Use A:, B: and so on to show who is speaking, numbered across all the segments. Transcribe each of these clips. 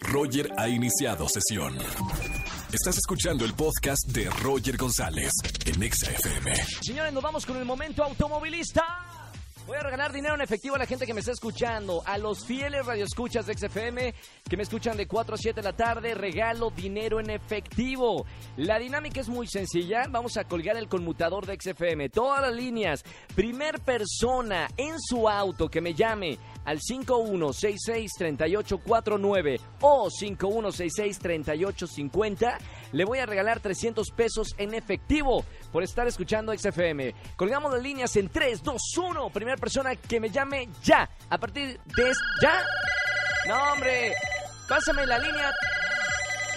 A: Roger ha iniciado sesión. Estás escuchando el podcast de Roger González en Exa FM.
B: Señores, nos vamos con el momento automovilista. Voy a regalar dinero en efectivo a la gente que me está escuchando, a los fieles radioescuchas de XFM que me escuchan de 4 a 7 de la tarde, regalo dinero en efectivo. La dinámica es muy sencilla, vamos a colgar el conmutador de XFM, todas las líneas, primer persona en su auto que me llame al 5166-3849 o 5166-3850, le voy a regalar 300 pesos en efectivo por estar escuchando XFM. Colgamos las líneas en 3, 2, 1. Primera persona que me llame ya. A partir de... ¿Ya? No, hombre. Pásame la línea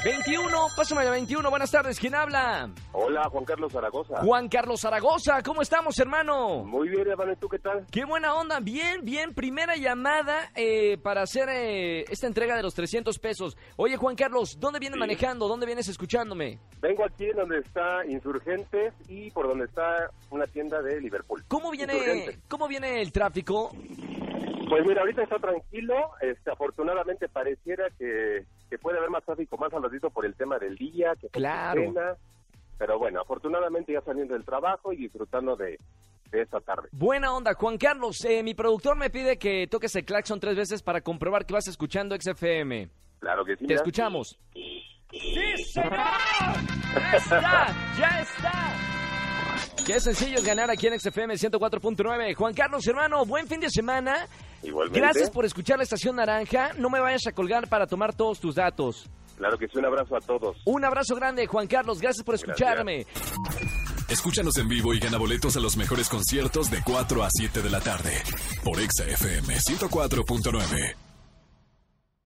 B: 21, pásame la 21. Buenas tardes, ¿quién habla?
C: Hola, Juan Carlos Zaragoza.
B: Juan Carlos Zaragoza, ¿cómo estamos, hermano?
C: Muy bien, ¿y tú qué tal?
B: Qué buena onda, bien, bien. Primera llamada eh, para hacer eh, esta entrega de los 300 pesos. Oye, Juan Carlos, ¿dónde vienes
C: Sí.
B: manejando? ¿Dónde vienes escuchándome?
C: Vengo aquí donde está Insurgentes y por donde está una tienda de Liverpool.
B: ¿Cómo viene. ¿Cómo viene el tráfico?
C: Pues mira, ahorita está tranquilo. Este, afortunadamente pareciera que, que puede haber más tráfico más al ratito por el tema del día, que
B: Claro.
C: Pero bueno, afortunadamente ya saliendo del trabajo y disfrutando de, de esta tarde.
B: Buena onda, Juan Carlos. eh, mi productor me pide que toques el claxon tres veces para comprobar que vas escuchando XFM.
C: Claro que sí.
B: Te
C: mira.
B: escuchamos. ¡Sí, señor! ¡Ya está! ¡Ya está! Qué sencillo es ganar aquí en XFM 104.9. Juan Carlos, hermano, buen fin de semana.
C: Igualmente.
B: Gracias por escuchar la estación naranja. No me vayas a colgar para tomar todos tus datos.
C: Claro que sí, un abrazo a todos.
B: Un abrazo grande, Juan Carlos. Gracias por escucharme.
A: Escúchanos en vivo y gana boletos a los mejores conciertos de 4 a 7 de la tarde por Exa FM 104.9.